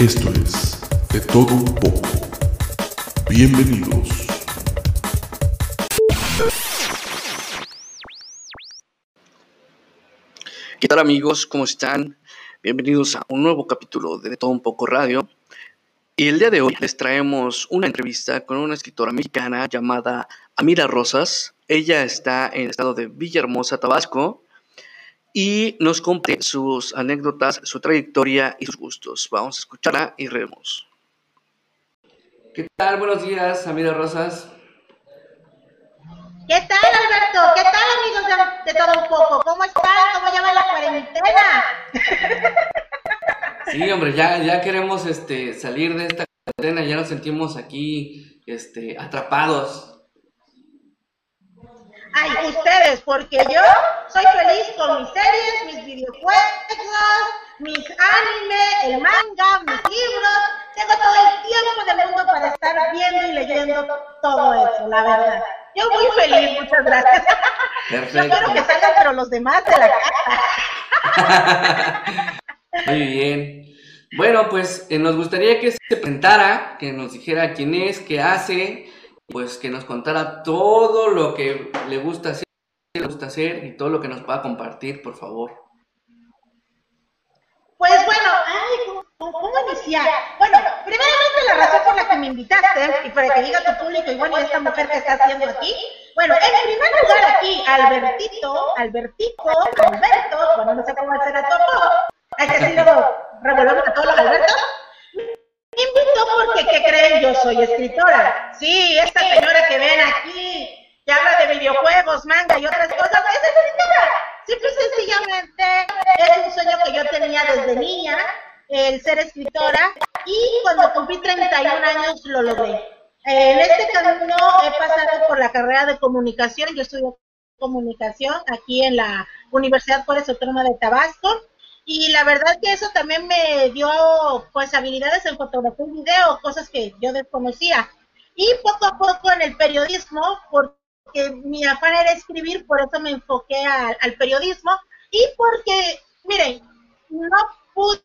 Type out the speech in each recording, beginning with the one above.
Esto es De Todo Un poco. Bienvenidos. ¿Qué tal amigos? ¿Cómo están? Bienvenidos a un nuevo capítulo de De Todo Un poco Radio. Y el día de hoy les traemos una entrevista con una escritora mexicana llamada Amira Rosas. Ella está en el estado de Villahermosa, Tabasco, y nos comparte sus anécdotas, su trayectoria y sus gustos. Vamos a escucharla y reemos. ¿Qué tal? Buenos días, Amira Rosas. ¿Qué tal, Alberto? ¿Qué tal, amigos de, de todo un poco? ¿Cómo están? ¿Cómo llama la cuarentena? Sí, hombre, ya, ya queremos este, salir de esta cuarentena, ya nos sentimos aquí este, atrapados. Ay, ustedes, porque yo soy feliz con mis series, mis videojuegos, mis anime, el manga, mis libros. Tengo todo el tiempo del mundo para estar viendo y leyendo todo eso, la verdad. Yo muy feliz, muchas gracias. Perfecto. Yo quiero que salgan, pero los demás de la casa. Muy bien. Bueno, pues eh, nos gustaría que se presentara, que nos dijera quién es, qué hace, pues que nos contara todo lo que le gusta hacer, le gusta hacer y todo lo que nos pueda compartir, por favor. Pues bueno, ay, ¿cómo, iniciar? Bueno, primeramente la razón por la que me invitaste y para que diga tu público y bueno, esta mujer que está haciendo aquí. Bueno, en primer lugar aquí, Albertito, Albertico, Alberto, bueno, no sé cómo hacer a todo, hay que decirlo, revolvemos a todos los Albertos. Me invitó porque, ¿qué creen? Yo soy escritora. Sí, esta señora que ven aquí, habla de videojuegos, manga y otras cosas, es escritora. Simple y sencillamente es un sueño que yo tenía desde niña, el ser escritora, y cuando cumplí 31 años lo logré. En este camino he pasado por la carrera de comunicación, yo estudié comunicación aquí en la Universidad Juárez Autónoma de Tabasco, y la verdad que eso también me dio pues habilidades en fotografía y video, cosas que yo desconocía. Y poco a poco en el periodismo, porque mi afán era escribir, por eso me enfoqué al periodismo y porque, miren, no pude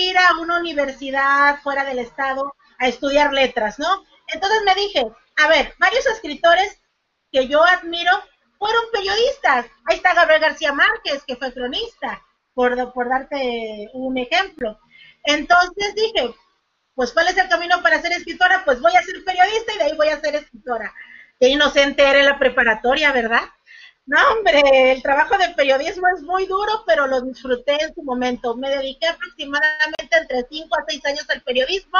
ir a una universidad fuera del estado a estudiar letras, ¿no? Entonces me dije, a ver, varios escritores que yo admiro fueron periodistas. Ahí está Gabriel García Márquez, que fue cronista por, por darte un ejemplo. Entonces dije, pues ¿cuál es el camino para ser escritora? Pues voy a ser periodista y de ahí voy a ser escritora. Qué inocente era en la preparatoria, ¿verdad? No, hombre, el trabajo de periodismo es muy duro, pero lo disfruté en su momento. Me dediqué aproximadamente entre 5 a 6 años al periodismo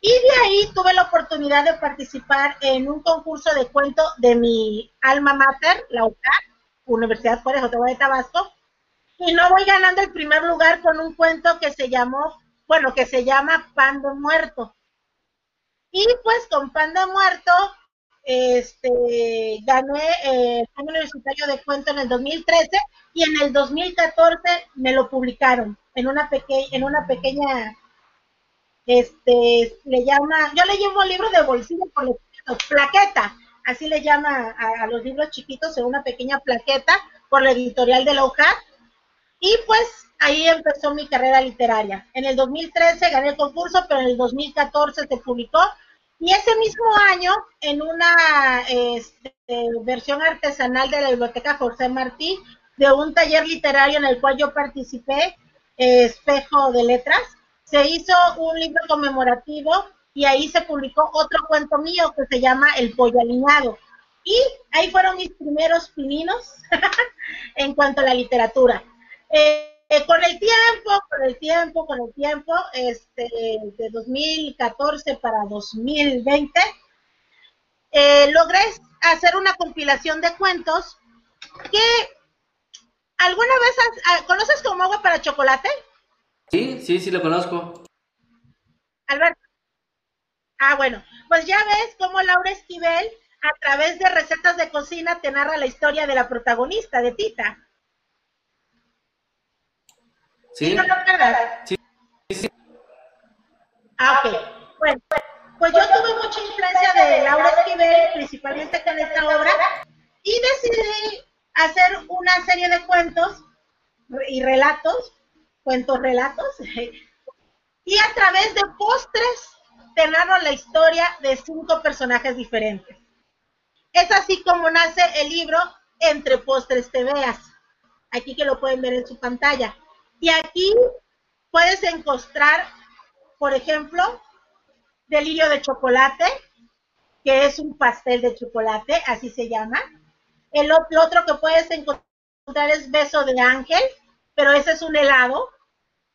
y de ahí tuve la oportunidad de participar en un concurso de cuento de mi alma mater, la UCAR, Universidad Juárez Autónoma de Tabasco, y no voy ganando el primer lugar con un cuento que se llamó, bueno, que se llama Pan de Muerto. Y pues con Pan de Muerto, este, gané eh, el premio universitario de cuento en el 2013 y en el 2014 me lo publicaron en una pequeña, en una pequeña, este, le llama, yo le llevo un libro de bolsillo por los plaqueta, así le llama a, los libros chiquitos en una pequeña plaqueta por la editorial de la UJAR y pues ahí empezó mi carrera literaria. En el 2013 gané el concurso, pero en el 2014 se publicó. Y ese mismo año, en una este, versión artesanal de la Biblioteca José Martí, de un taller literario en el cual yo participé, Espejo de Letras, se hizo un libro conmemorativo y ahí se publicó otro cuento mío que se llama El Pollo Aliñado. Y ahí fueron mis primeros pininos en cuanto a la literatura. Eh, eh, con el tiempo, con el tiempo, con el tiempo, este, de 2014 para 2020, eh, logré hacer una compilación de cuentos que alguna vez, has, ¿conoces como agua para chocolate? Sí, sí, sí lo conozco. Alberto. Ah, bueno, pues ya ves cómo Laura Esquivel, a través de recetas de cocina, te narra la historia de la protagonista, de Tita. ¿Sí? ¿No lo recuerdas? Sí, sí. Ah, ok. Bueno, pues yo tuve mucha influencia de Laura Esquivel, principalmente con esta obra, y decidí hacer una serie de cuentos y relatos, cuentos relatos, y a través de postres te narro la historia de cinco personajes diferentes. Es así como nace el libro Entre postres te veas. Aquí que lo pueden ver en su pantalla. Y aquí puedes encontrar, por ejemplo, delirio de chocolate, que es un pastel de chocolate, así se llama. El otro que puedes encontrar es beso de ángel, pero ese es un helado.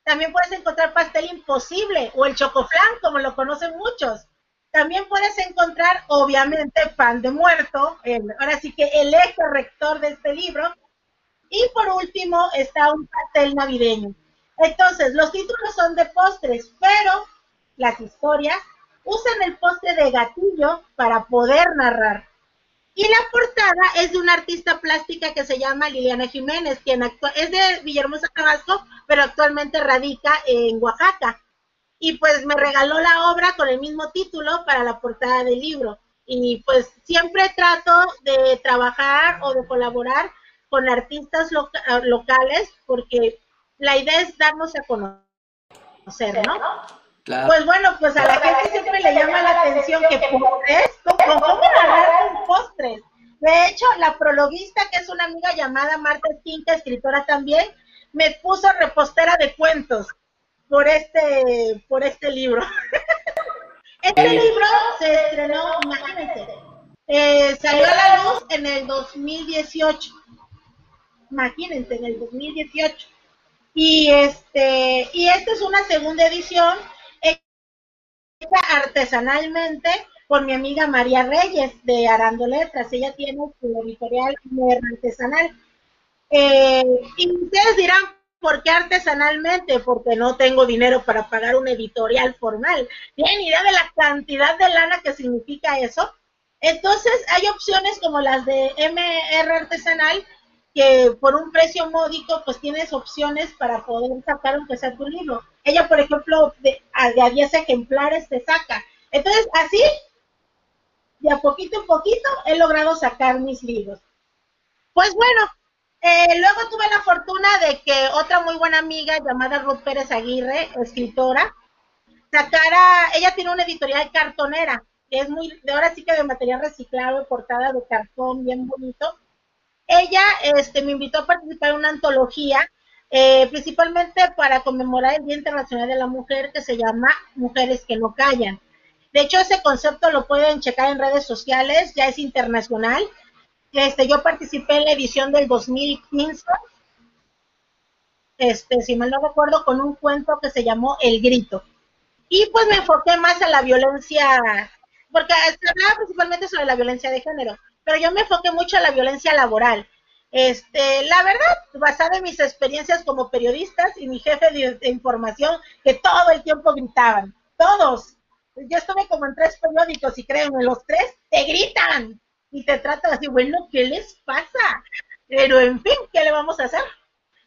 También puedes encontrar pastel imposible o el chocoflan, como lo conocen muchos. También puedes encontrar, obviamente, pan de muerto, ahora sí que el eje rector de este libro. Y por último está un pastel navideño. Entonces, los títulos son de postres, pero las historias usan el postre de gatillo para poder narrar. Y la portada es de una artista plástica que se llama Liliana Jiménez, quien es de Villahermosa, Tabasco, pero actualmente radica en Oaxaca. Y pues me regaló la obra con el mismo título para la portada del libro. Y pues siempre trato de trabajar o de colaborar con artistas locales porque la idea es darnos a conocer, ¿no? Pues bueno, pues a la gente siempre le llama la atención que postres, ¿cómo, cómo con postres? De hecho, la prologuista, que es una amiga llamada Marta Esquinca, escritora también, me puso repostera de cuentos por este, por este libro. este libro se estrenó, imagínense, eh, salió a la luz en el 2018. Imagínense, en el 2018. Y este, y esta es una segunda edición artesanalmente por mi amiga María Reyes de Arando Letras. Ella tiene su editorial artesanal. Eh, y ustedes dirán, ¿por qué artesanalmente? Porque no tengo dinero para pagar un editorial formal. ¿Tienen idea de la cantidad de lana que significa eso? Entonces, hay opciones como las de MR Artesanal, que por un precio módico, pues tienes opciones para poder sacar aunque sea tu libro. Ella, por ejemplo, de a, 10 ejemplares te saca. Entonces, así, de a poquito en poquito, he logrado sacar mis libros. Pues bueno, eh, luego tuve la fortuna de que otra muy buena amiga llamada Ruth Pérez Aguirre, escritora, sacara, ella tiene una editorial cartonera, que es muy, de ahora sí que de material reciclado, portada de cartón, bien bonito ella este, me invitó a participar en una antología, eh, principalmente para conmemorar el Día Internacional de la Mujer, que se llama Mujeres que no callan. De hecho, ese concepto lo pueden checar en redes sociales, ya es internacional. Este, yo participé en la edición del 2015, este, si mal no recuerdo, con un cuento que se llamó El Grito. Y pues me enfoqué más a la violencia, porque se hablaba principalmente sobre la violencia de género pero yo me enfoqué mucho a la violencia laboral. Este, la verdad, basada en mis experiencias como periodistas y mi jefe de, información, que todo el tiempo gritaban, todos. Yo estuve como en tres periódicos y créanme, los tres te gritan y te tratan así, bueno, ¿qué les pasa? Pero en fin, ¿qué le vamos a hacer?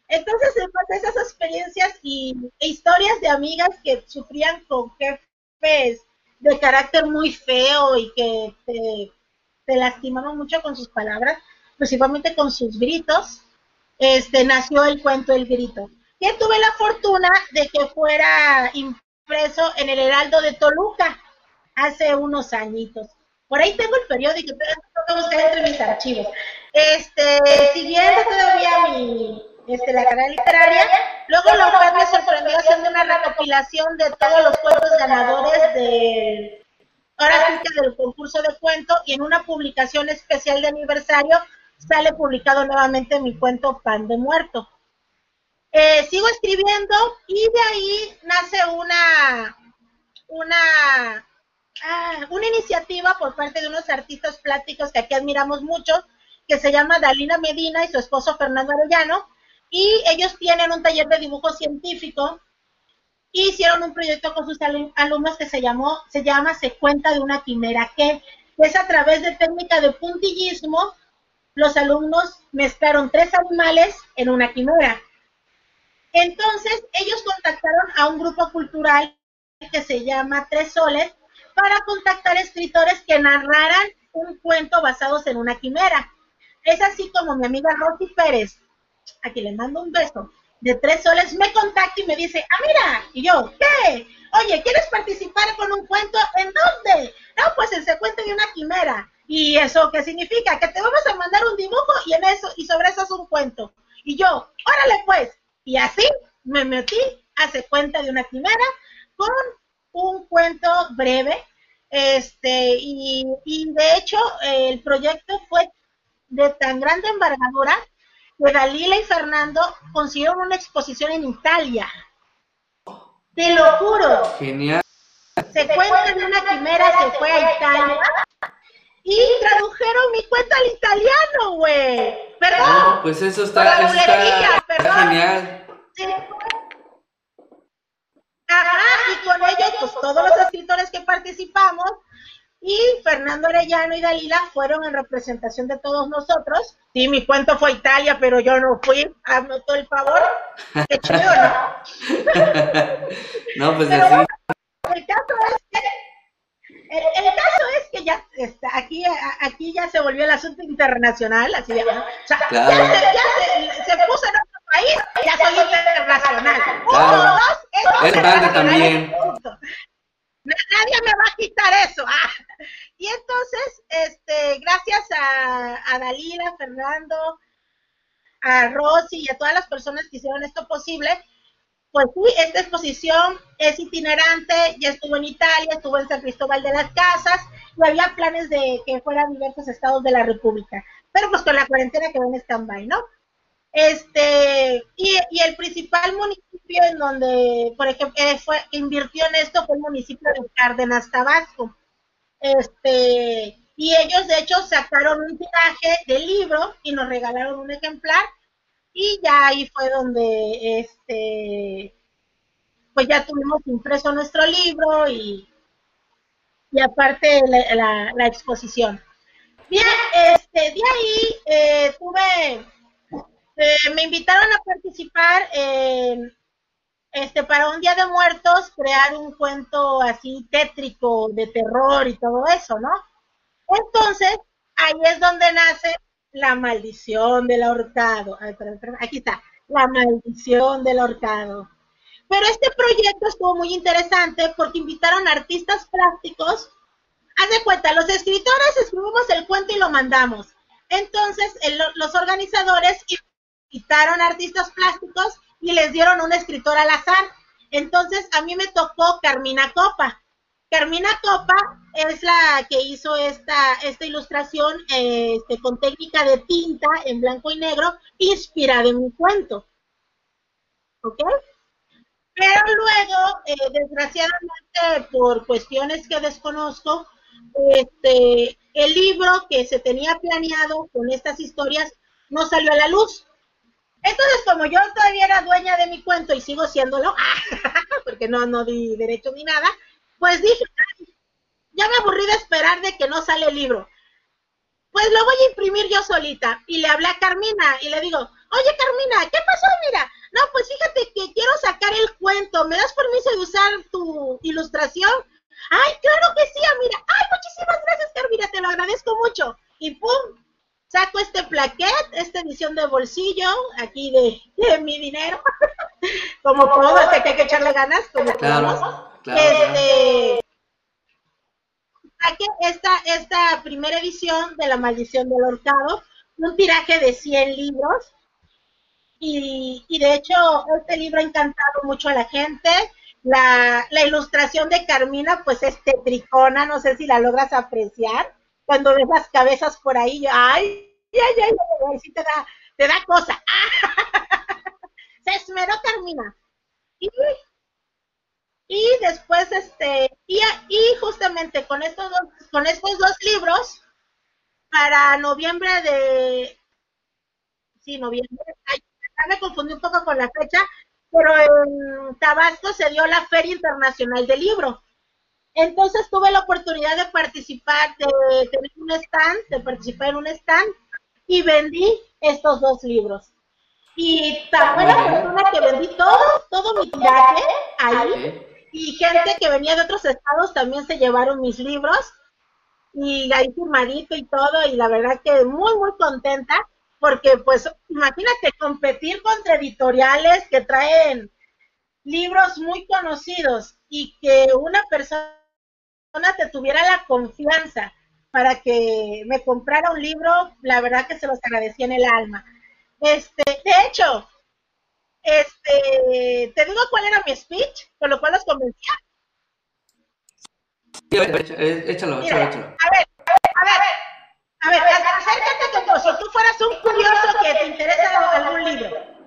Entonces, en esas experiencias y e historias de amigas que sufrían con jefes de carácter muy feo y que te se lastimaron mucho con sus palabras, principalmente con sus gritos, este, nació el cuento El Grito. Y tuve la fortuna de que fuera impreso en el Heraldo de Toluca hace unos añitos. Por ahí tengo el periódico, tengo que buscar entre mis archivos. Este, siguiendo todavía mi, este, la carrera literaria, luego la UFAD me sorprendió haciendo una recopilación de todos los cuentos ganadores de ahora sí que del concurso de cuento y en una publicación especial de aniversario sale publicado nuevamente mi cuento Pan de Muerto. Eh, sigo escribiendo y de ahí nace una, una, ah, una iniciativa por parte de unos artistas plásticos que aquí admiramos mucho, que se llama Dalina Medina y su esposo Fernando Arellano, y ellos tienen un taller de dibujo científico hicieron un proyecto con sus alumnos que se llamó, se llama Se cuenta de una quimera, que es a través de técnica de puntillismo, los alumnos mezclaron tres animales en una quimera. Entonces, ellos contactaron a un grupo cultural que se llama Tres Soles para contactar escritores que narraran un cuento basados en una quimera. Es así como mi amiga Rosy Pérez, a quien le mando un beso, de tres soles me contacta y me dice, ah, mira, y yo, ¿qué? oye, ¿quieres participar con un cuento? ¿En dónde? No, pues en Se cuenta de una quimera. ¿Y eso qué significa? Que te vamos a mandar un dibujo y en eso, y sobre eso es un cuento. Y yo, órale pues. Y así me metí a Se cuenta de una quimera con un cuento breve. Este, y, y de hecho, el proyecto fue de tan grande envergadura que Dalila y Fernando consiguieron una exposición en Italia. Te lo juro. Genial. Se cuenta de una quimera que fue a Italia y tradujeron mi cuenta al italiano, güey. Perdón. No, pues eso está, eso está, está genial. Sí. Ajá, y con ellos, pues todos los escritores que participamos, y Fernando Arellano y Dalila fueron en representación de todos nosotros. Sí, mi cuento fue Italia, pero yo no fui, hazme todo el favor. Qué chido, ¿no? no, pues Pero así. bueno, el caso es que el, el caso es que ya está, aquí, aquí ya se volvió el asunto internacional, así de, o sea, Claro. ya, se, ya se, se puso en otro país, ya soy internacional. Uno, Claro. dos, eso Es también. punto. Nadie me va a quitar eso. ah. Y entonces, este, gracias a, a Dalila, Fernando, a Rosy y a todas las personas que hicieron esto posible, pues sí, esta exposición es itinerante, ya estuvo en Italia, estuvo en San Cristóbal de las Casas, y había planes de que fueran diversos estados de la República, pero pues con la cuarentena quedó en stand-by, ¿no? Este, y, y el principal municipio en donde, por ejemplo, eh, fue, que invirtió en esto fue el municipio de Cárdenas, Tabasco. Este, y ellos de hecho sacaron un tiraje de libro y nos regalaron un ejemplar y ya ahí fue donde este pues ya tuvimos impreso nuestro libro y, y aparte la exposición. Bien, este, de ahí eh, tuve, eh, me invitaron a participar en, este, para un Día de Muertos, crear un cuento así tétrico de terror y todo eso, ¿no? Entonces, ahí es donde nace la maldición del ahorcado. Aquí está, la maldición del ahorcado. Pero este proyecto estuvo muy interesante porque invitaron artistas plásticos. Haz de cuenta, los escritores escribimos el cuento y lo mandamos. Entonces, los organizadores invitaron a artistas plásticos y les dieron un escritor al azar. Entonces, a mí me tocó Carmina Copa. Carmina Copa es la que hizo esta, esta ilustración este, con técnica de tinta en blanco y negro, inspirada en mi cuento. ¿Ok? Pero luego, eh, desgraciadamente, por cuestiones que desconozco, este, el libro que se tenía planeado con estas historias no salió a la luz. Entonces, como yo todavía era dueña de mi cuento y sigo siéndolo, porque no, no di derecho ni nada, pues dije, "Ay, ya me aburrí de esperar de que no sale el libro. Pues lo voy a imprimir yo solita. Y le hablé a Carmina y le digo, oye Carmina, ¿qué pasó? Mira, no, pues fíjate que quiero sacar el cuento. ¿Me das permiso de usar tu ilustración? Ay, claro que sí, mira. Ay, muchísimas gracias, Carmina, te lo agradezco mucho. Y pum, saco este plaquet, esta edición de bolsillo, aquí de, de mi dinero. como todo, hasta que hay que echarle ganas, como Claro. Claro. Este, saqué esta, esta primera edición de La Maldición del Horcado, un tiraje de 100 libros. Y, y de hecho, este libro ha encantado mucho a la gente. La, la ilustración de Carmina, pues es tetricona, no sé si la logras apreciar. Cuando ves las cabezas por ahí, yo, ay, ay, ay, ay, ay, sí te da, te da cosa. Se esmeró Carmina. Y y después este y, y justamente con estos dos con estos dos libros para noviembre de sí noviembre ay, me confundí un poco con la fecha pero en Tabasco se dio la Feria Internacional del Libro. Entonces tuve la oportunidad de participar de tener un stand de participar en un stand y vendí estos dos libros. Y tan buena persona que vendí todo todo mi tiraje ahí. Y gente que venía de otros estados también se llevaron mis libros. Y ahí firmadito y todo. Y la verdad que muy muy contenta. Porque pues imagínate competir contra editoriales que traen libros muy conocidos y que una persona te tuviera la confianza para que me comprara un libro, la verdad que se los agradecí en el alma. Este, de hecho, este, te digo cuál era mi speech, con lo cual los convencía. échalo, échalo, échalo. A ver, a ver, a ver, acércate como si tú fueras un curioso que te interesa algún libro.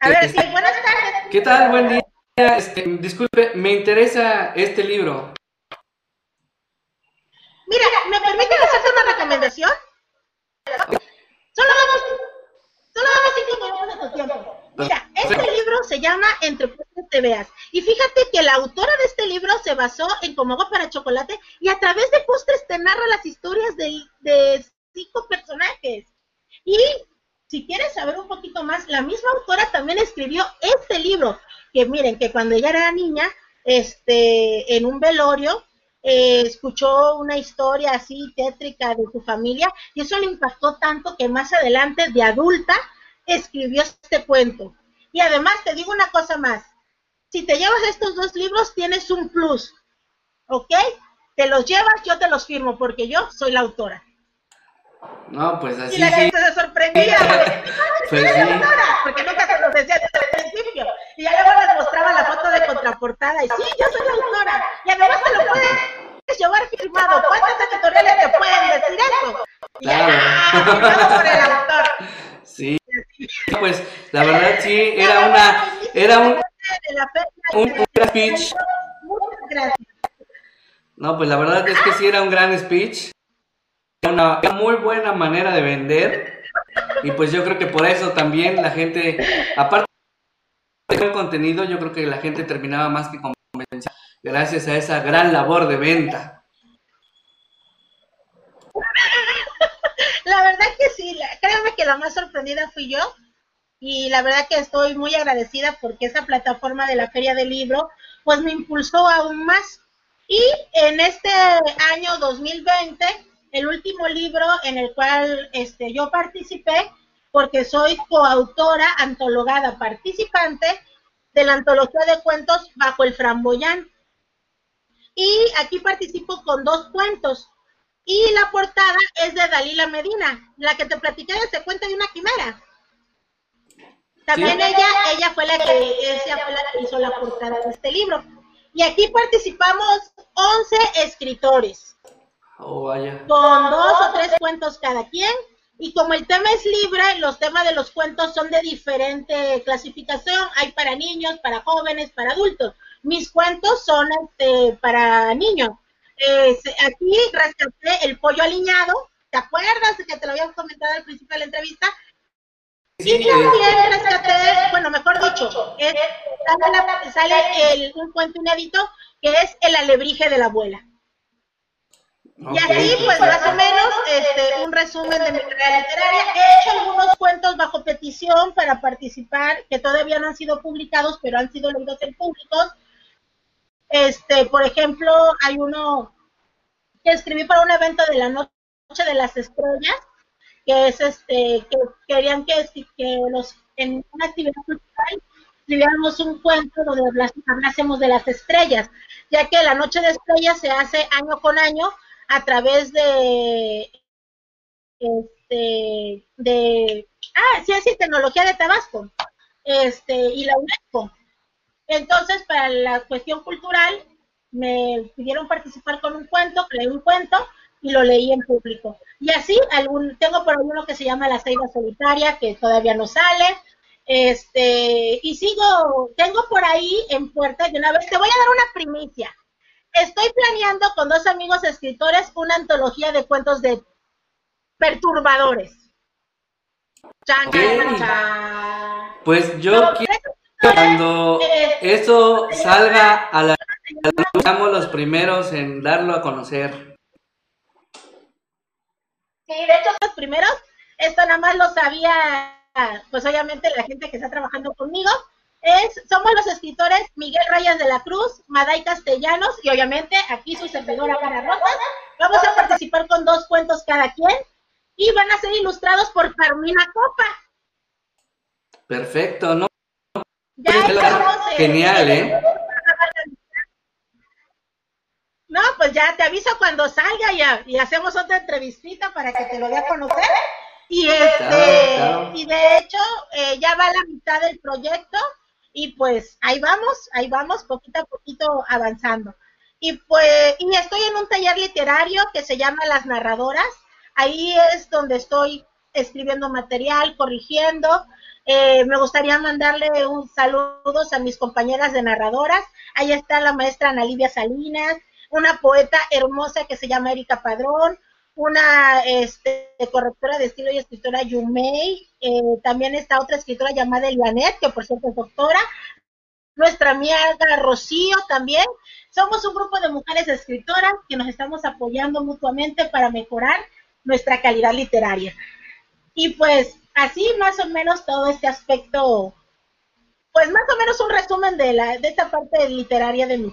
A ver, sí, buenas tardes. ¿Qué tal? Buen día. Este, disculpe, me interesa este libro. Mira, ¿me permiten hacerte una recomendación? Solo damos, solo damos cinco minutos de tu tiempo. Mira, este libro se llama Entre postres te veas. Y fíjate que la autora de este libro se basó en Como agua para chocolate y a través de postres te narra las historias de, de cinco personajes. Y si quieres saber un poquito más, la misma autora también escribió este libro, que miren, que cuando ella era niña, este, en un velorio, eh, escuchó una historia así tétrica de su familia y eso le impactó tanto que más adelante de adulta escribió este cuento. Y además te digo una cosa más, si te llevas estos dos libros tienes un plus, ¿ok? Te los llevas, yo te los firmo porque yo soy la autora. No, pues así. Y la gente se sorprendía. pues sí. autora? Porque nunca se los decía desde el principio. Y ya luego les mostraba la foto de contraportada. Y sí, yo soy la autora. Y además te lo puedes llevar firmado. ¿Cuántas editoriales te pueden decir eso? Y Claro. ya, firmado por el autor. Sí. Pues la verdad sí, era una, era un, un, gran speech. No, pues la verdad es que sí era un gran speech. Una, una muy buena manera de vender. Y pues yo creo que por eso también la gente, aparte del contenido, yo creo que la gente terminaba más que convencida gracias a esa gran labor de venta. La verdad que sí, la- que la más sorprendida fui yo y la verdad que estoy muy agradecida porque esa plataforma de la Feria del Libro pues me impulsó aún más. Y en este año 2020, el último libro en el cual este, yo participé, porque soy coautora, antologada, participante de la antología de cuentos Bajo el Framboyán. Y aquí participo con dos cuentos. Y la portada es de Dalila Medina, la que te platiqué de ese cuento de una quimera. También ella, ella fue la que, ella fue la que hizo la portada de este libro. Y aquí participamos 11 escritores, Oh, vaya. con dos o tres cuentos cada quien. Y como el tema es libre, los temas de los cuentos son de diferente clasificación. Hay para niños, para jóvenes, para adultos. Mis cuentos son este, para niños. Eh, aquí rescaté el pollo aliñado. ¿Te acuerdas que te lo había comentado al principio de la entrevista? Sí, Y eh, también rescaté, bueno, mejor dicho, es- sale, la- sale el- un cuento inédito que es El alebrije de la abuela. Y así, pues más o menos, este, un resumen de mi carrera literaria. He hecho algunos cuentos bajo petición para participar, que todavía no han sido publicados, pero han sido leídos en públicos. Este, por ejemplo, hay uno que escribí para un evento de la Noche de las Estrellas, que es este, que querían que, que los, en una actividad cultural escribiéramos un cuento donde hablásemos de las estrellas, ya que la Noche de Estrellas se hace año con año a través de este de ah ciencia y tecnología de Tabasco este y la UNESCO. Entonces para la cuestión cultural me pidieron participar con un cuento creé un cuento y lo leí en público y así algún tengo por ahí uno que se llama la ceiba solitaria que todavía no sale este y sigo tengo por ahí en puerta de una vez te voy a dar una primicia Estoy planeando con dos amigos escritores una antología de cuentos de perturbadores. Chan, chan, chan. Pues yo quiero que cuando eso salga a la luz, los primeros en darlo a conocer. Sí, de hecho, los primeros, esto nada más lo sabía, pues obviamente la gente que está trabajando conmigo. Es, somos los escritores Miguel Rayas de la Cruz, Maday Castellanos y obviamente aquí su servidora Cara Rosas. Vamos a participar con dos cuentos cada quien y van a ser ilustrados por Carmina Copa. Perfecto, ¿no? Ya estamos, Genial, ¿eh? No, pues ya te aviso cuando salga ya, y hacemos otra entrevistita para que te lo dé a conocer. Y este, y de hecho, eh, ya va la mitad del proyecto, y pues ahí vamos, ahí vamos, poquito a poquito avanzando. Y pues, y estoy en un taller literario que se llama Las Narradoras. Ahí es donde estoy escribiendo material, corrigiendo. Eh, me gustaría mandarle un saludos a mis compañeras de narradoras. Ahí está la maestra Ana Livia Salinas, una poeta hermosa que se llama Erika Padrón, una este, correctora de estilo y escritora Yumei, eh, también está otra escritora llamada Elianet, que por cierto es doctora, nuestra amiga Rocío también. Somos un grupo de mujeres escritoras que nos estamos apoyando mutuamente para mejorar nuestra calidad literaria. Y pues así más o menos todo este aspecto, pues más o menos un resumen de, la, de esta parte literaria de mi,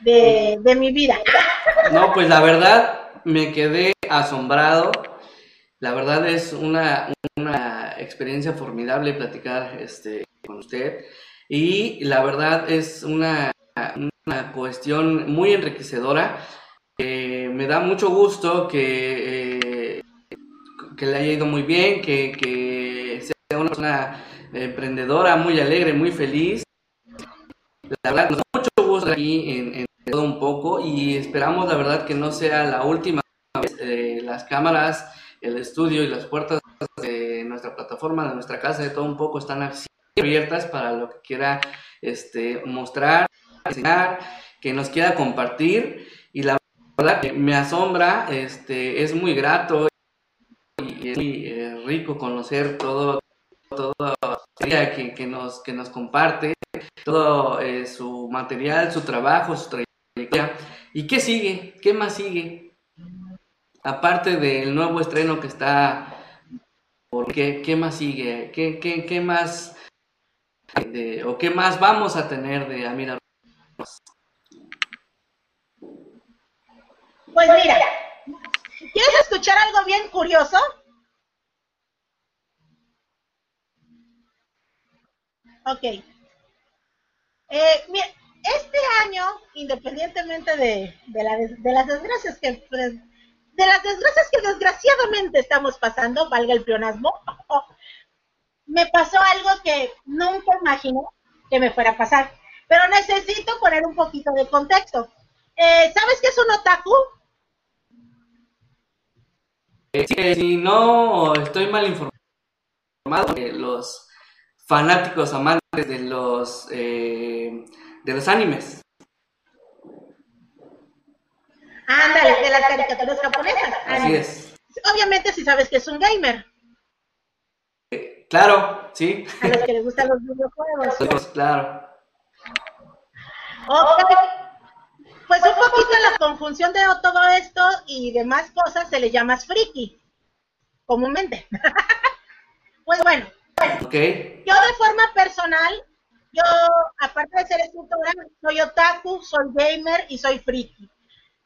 de, de mi vida. No, pues la verdad me quedé asombrado. La verdad es una, una experiencia formidable platicar este, con usted. Y la verdad es una, una cuestión muy enriquecedora. Eh, me da mucho gusto que, eh, que le haya ido muy bien, que, que sea una persona emprendedora, muy alegre, muy feliz. La verdad, nos da gusto aquí en, en todo un poco y esperamos la verdad que no sea la última vez. Eh, las cámaras, el estudio y las puertas de nuestra plataforma, de nuestra casa, de todo un poco están abiertas para lo que quiera este, mostrar, enseñar, que nos quiera compartir y la verdad que me asombra, este, es muy grato y es muy eh, rico conocer todo, todo que, que, nos, que nos comparte, todo eh, su material, su trabajo, su trayectoria ¿Y qué sigue? ¿Qué más sigue? Aparte del nuevo estreno que está, qué, qué más sigue? ¿Qué, qué, qué más o qué más vamos a tener de Amira? Pues mira, ¿quieres escuchar algo bien curioso? Ok. Eh, mira, este año, independientemente de, las desgracias que pues, de las desgracias que desgraciadamente estamos pasando, valga el pleonasmo, me pasó algo que nunca imaginé que me fuera a pasar. Pero necesito poner un poquito de contexto. Eh, ¿Sabes qué es un otaku? Eh, si no estoy mal informado, los fanáticos amantes de los eh, de los animes. Ándale, de las caricaturas japonesas. Así es. Obviamente si sabes que es un gamer. Eh, claro, sí. A los que les gustan los videojuegos. Pues, claro. Ok. Pues un poquito la conjunción de todo esto y demás cosas se le llama friki, comúnmente. pues bueno, okay. yo de forma personal yo, aparte de ser escritora, soy otaku, soy gamer y soy friki.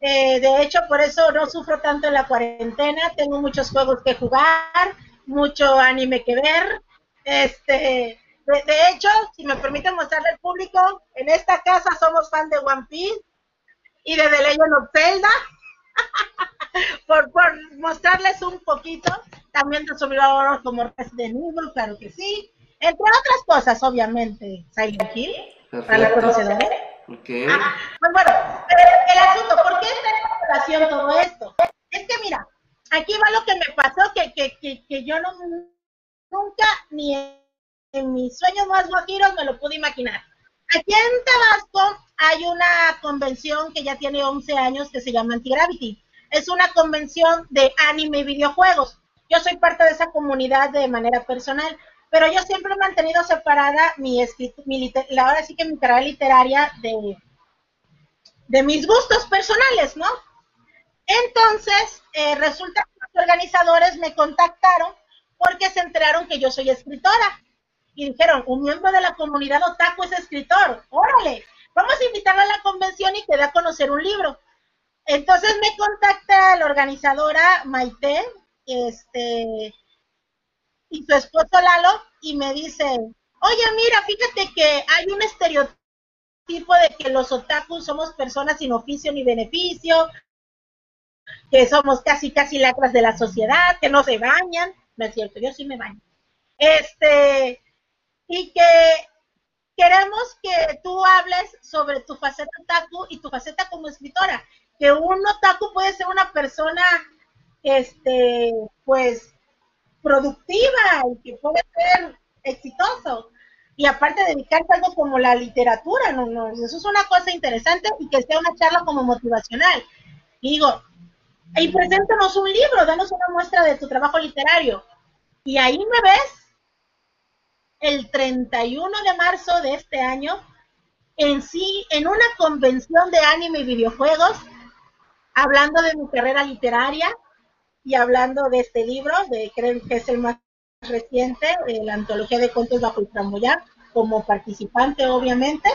Eh, de hecho, por eso no sufro tanto en la cuarentena. Tengo muchos juegos que jugar, mucho anime que ver. Este, de, hecho, si me permiten mostrarle al público, en esta casa somos fan de One Piece y de The Legend of Zelda. por, por mostrarles un poquito. También de ahora como Resident Evil, claro que sí. Entre otras cosas, obviamente, Silent Hill, para la conocedora. Okay. Ah, pues bueno, el asunto, ¿por qué está en relación todo esto? Es que mira, aquí va lo que me pasó, que, que, que, que yo no, nunca, ni en, mis sueños más guajiros me lo pude imaginar. Aquí en Tabasco hay una convención que ya tiene 11 años que se llama Antigravity. Es una convención de anime y videojuegos. Yo soy parte de esa comunidad de manera personal pero yo siempre he mantenido separada mi, mi ahora sí que mi carrera literaria de, de mis gustos personales, ¿no? Entonces, eh, resulta que los organizadores me contactaron porque se enteraron que yo soy escritora. Y dijeron, un miembro de la comunidad otaku es escritor, órale, vamos a invitarlo a la convención y que dé a conocer un libro. Entonces me contacta la organizadora Maite, este, y su esposo Lalo y me dice, oye, mira, fíjate que hay un estereotipo de que los otakus somos personas sin oficio ni beneficio, que somos casi, casi lacras de la sociedad, que no se bañan. No es cierto, yo sí me baño. Este, y que queremos que tú hables sobre tu faceta otaku y tu faceta como escritora. Que un otaku puede ser una persona, este, pues, productiva y que puede ser exitoso. Y aparte dedicarse a algo como la literatura, no, no, eso es una cosa interesante y que sea una charla como motivacional. Y digo, y preséntanos un libro, danos una muestra de tu trabajo literario. Y ahí me ves el 31 de marzo de este año en sí, en una convención de anime y videojuegos, hablando de mi carrera literaria y hablando de este libro, de creo que es el más reciente, la antología de cuentos bajo el tramboyán, como participante obviamente.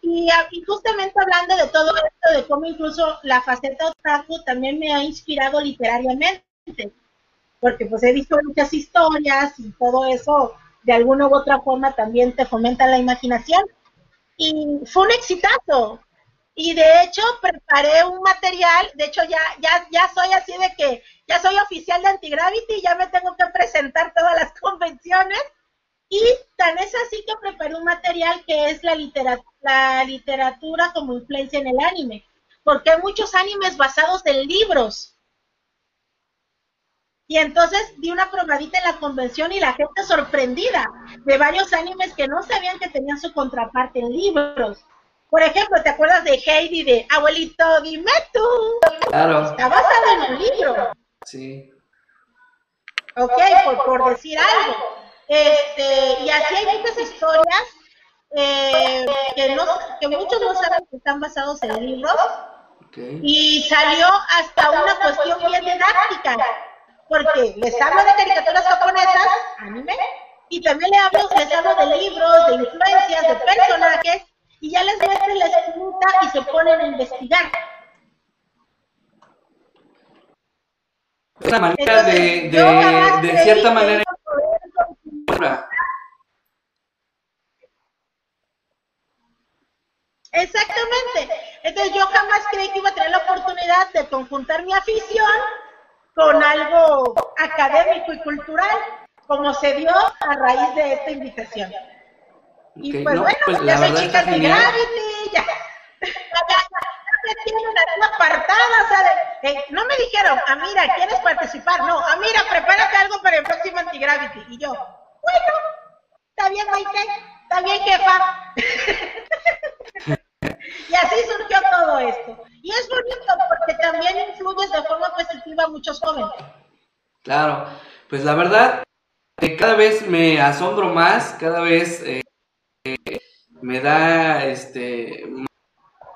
Y, y, justamente hablando de todo esto, de cómo incluso la faceta otaku también me ha inspirado literariamente porque pues he visto muchas historias y todo eso de alguna u otra forma también te fomenta la imaginación. Y fue un exitazo. Y de hecho preparé un material, de hecho ya, ya, ya soy así de que ya soy oficial de Antigravity, ya me tengo que presentar todas las convenciones. Y tan es así que preparé un material que es la, literatura, la literatura como influencia en el anime, porque hay muchos animes basados en libros y entonces di una probadita en la convención y la gente sorprendida de varios animes que no sabían que tenían su contraparte en libros. Por ejemplo, ¿te acuerdas de Heidi de Abuelito, dime tú? Claro. Está basado en un libro. Sí. Ok, por, por decir algo. Este, y así hay muchas historias eh, que, no, que muchos no saben que están basados en libros. Okay. Y salió hasta una cuestión bien didáctica porque les hablo de caricaturas japonesas, anime, y también les hablo, les hablo de libros, de influencias, de personajes, y ya les meten la escuta y se ponen a investigar. Una manera de, de, de cierta manera. Exactamente. Entonces yo jamás creí que iba a tener la oportunidad de conjuntar mi afición con algo académico y cultural, como se dio a raíz de esta invitación. Y pues bueno, pues ya soy chica de Gravity, ya, ya, ya, tienen una apartada, o sea, eh, no me dijeron, Amira, ¿quieres participar? No, Amira, prepárate algo para el próximo Antigravity. Y yo, bueno, está bien, Maite, está bien, jefa. y así surgió todo esto. Y es bonito porque también influyes de forma positiva a muchos jóvenes. Claro, pues la verdad, que cada vez me asombro más, cada vez eh, me da este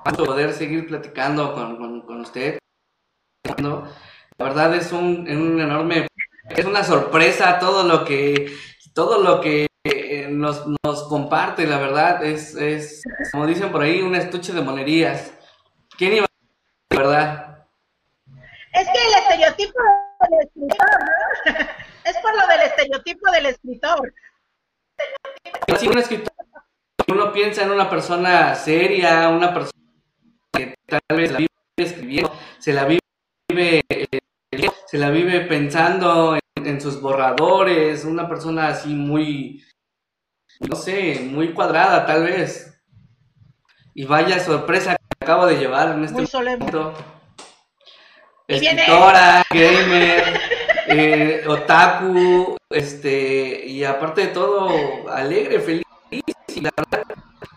más poder seguir platicando con, con, usted. La verdad es un, un enorme, es una sorpresa todo lo que, todo lo que eh, nos, nos comparte, la verdad, es, es, como dicen por ahí, un estuche de monerías. ¿Quién iba a verdad? Es que el estereotipo del escritor, ¿no? es por lo del estereotipo del escritor. Si un escritor, uno piensa en una persona seria, una persona que tal vez la vive escribiendo, se la vive, se la vive pensando en sus borradores, una persona así muy, no sé, muy cuadrada tal vez. Y vaya sorpresa que acabo de llevar en este momento. Escritora, gamer, eh, otaku, este, y aparte de todo, alegre, feliz. Y la verdad,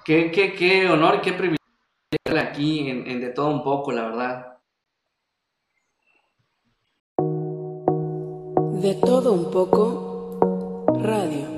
qué, qué, qué honor, qué privilegio aquí en, en De Todo Un Poco, la verdad. De Todo Un Poco, radio.